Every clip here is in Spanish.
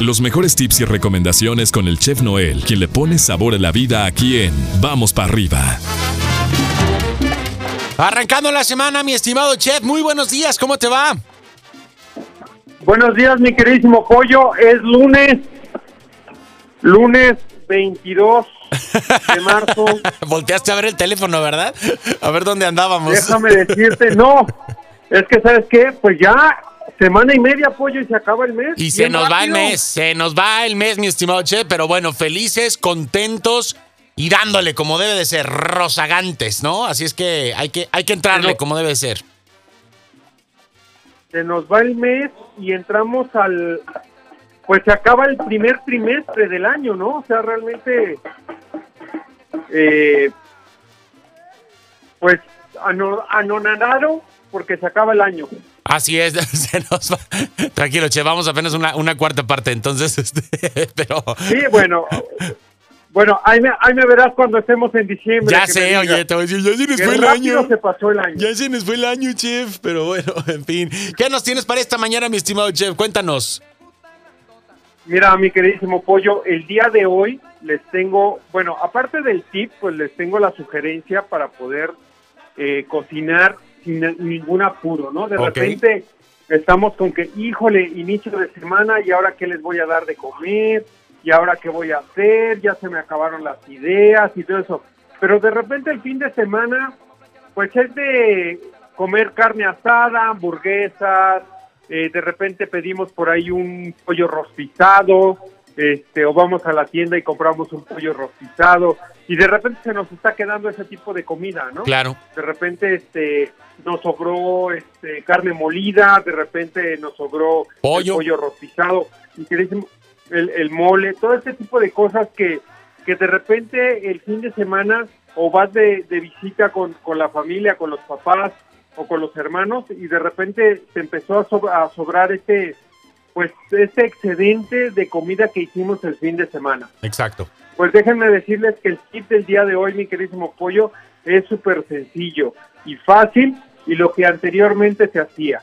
Los mejores tips y recomendaciones con el chef Noel, quien le pone sabor a la vida aquí en Vamos para arriba. Arrancando la semana, mi estimado chef, muy buenos días, ¿cómo te va? Buenos días, mi queridísimo pollo. Es lunes, lunes 22 de marzo. Volteaste a ver el teléfono, ¿verdad? A ver dónde andábamos. Déjame decirte, no, es que sabes qué, pues ya semana y media pollo y se acaba el mes. Y se nos va el mes, se nos va el mes, mi estimado chef, pero bueno, felices, contentos y dándole como debe de ser, rozagantes, ¿no? Así es que hay que, hay que entrarle como debe de ser. Se nos va el mes y entramos al, pues se acaba el primer trimestre del año, ¿no? O sea, realmente, eh, pues anonadado porque se acaba el año. Así es, se nos va. Tranquilo, che, vamos apenas una, una cuarta parte, entonces, este, pero... Sí, bueno, bueno, ahí me, ahí me verás cuando estemos en diciembre. Ya sé, oye, te voy a decir, ya se nos fue el año. se pasó el año. Ya se nos fue el año, chef, pero bueno, en fin. ¿Qué nos tienes para esta mañana, mi estimado chef? Cuéntanos. Mira, mi queridísimo pollo, el día de hoy les tengo, bueno, aparte del tip, pues les tengo la sugerencia para poder eh, cocinar sin ningún apuro, ¿no? De repente estamos con que, híjole, inicio de semana y ahora qué les voy a dar de comer y ahora qué voy a hacer, ya se me acabaron las ideas y todo eso. Pero de repente el fin de semana, pues es de comer carne asada, hamburguesas, eh, de repente pedimos por ahí un pollo rostizado, este, o vamos a la tienda y compramos un pollo rostizado, y de repente se nos está quedando ese tipo de comida, ¿no? Claro. De repente este, nos sobró este, carne molida, de repente nos sobró pollo, pollo rostizado, y que el, el mole, todo este tipo de cosas que, que de repente el fin de semana o vas de, visita con, con, la familia, con los papás o con los hermanos y de repente te empezó a, sobrar este pues este excedente de comida que hicimos el fin de semana. Exacto. Pues déjenme decirles que el tip del día de hoy, mi queridísimo pollo, es súper sencillo y fácil y lo que anteriormente se hacía.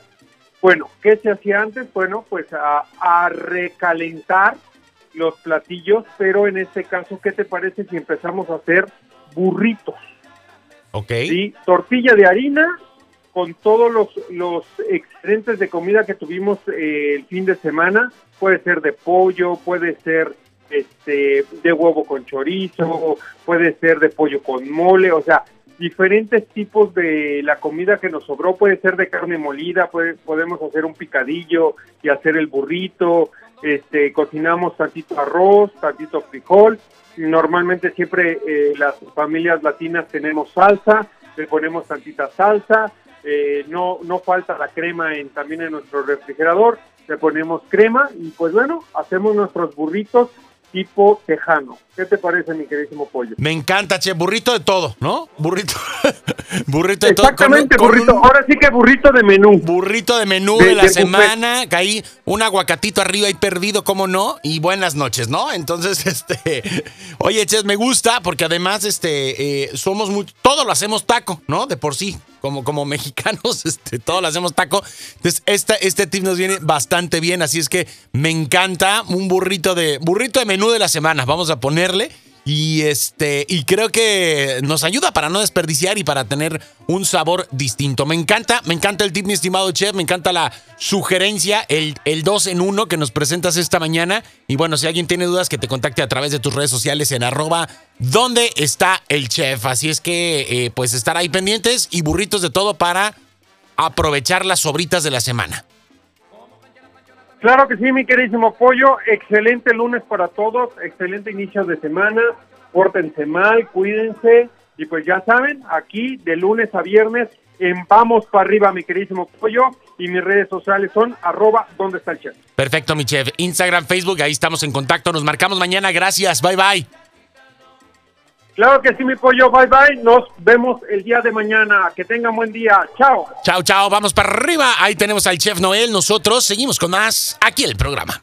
Bueno, ¿qué se hacía antes? Bueno, pues a, recalentar los platillos, pero en este caso, ¿qué te parece si empezamos a hacer burritos? Ok. Sí, tortilla de harina con todos los, los excedentes de comida que tuvimos eh, el fin de semana. Puede ser de pollo, puede ser este de huevo con chorizo, puede ser de pollo con mole, o sea, diferentes tipos de la comida que nos sobró, puede ser de carne molida, puede, podemos hacer un picadillo y hacer el burrito, este, cocinamos tantito arroz, tantito frijol, normalmente siempre eh, las familias latinas tenemos salsa, le ponemos tantita salsa, eh, no, no falta la crema en, también en nuestro refrigerador, le ponemos crema y pues bueno, hacemos nuestros burritos tipo tejano. ¿Qué te parece, mi queridísimo pollo? Me encanta, che, burrito de todo, ¿no? Burrito. burrito de todo. Exactamente, burrito. Ahora sí que burrito de menú. Burrito de menú de, la semana. Caí un aguacatito arriba y perdido, ¿cómo no? Y buenas noches, ¿no? Entonces, este. Oye, che, me gusta porque además, este, eh, somos muy. Todo lo hacemos taco, ¿no? De por sí como, como mexicanos, este, todos lo hacemos taco. Entonces, esta, este tip nos viene bastante bien, así es que me encanta un burrito de, burrito de menú de la semana, vamos a ponerle. Y este, y creo que nos ayuda para no desperdiciar y para tener un sabor distinto. Me encanta, me encanta el tip, mi estimado chef, me encanta la sugerencia, el, el 2 en 1 que nos presentas esta mañana. Y bueno, si alguien tiene dudas, que te contacte a través de tus redes sociales en arroba donde está el chef. Así es que, eh, pues estar ahí pendientes y burritos de todo para aprovechar las sobritas de la semana. Claro que sí, mi queridísimo pollo. Excelente lunes para todos, excelente inicio de semana. Pórtense mal, cuídense. Y pues ya saben, aquí de lunes a viernes en Vamos para arriba, mi queridísimo pollo. Y mis redes sociales son arroba donde está el chef. Perfecto, mi chef. Instagram, Facebook, ahí estamos en contacto. Nos marcamos mañana. Gracias. Bye, bye. Claro que sí, mi pollo. Bye bye. Nos vemos el día de mañana. Que tengan buen día. Chao. Chao, chao. Vamos para arriba. Ahí tenemos al chef Noel. Nosotros seguimos con más aquí el programa.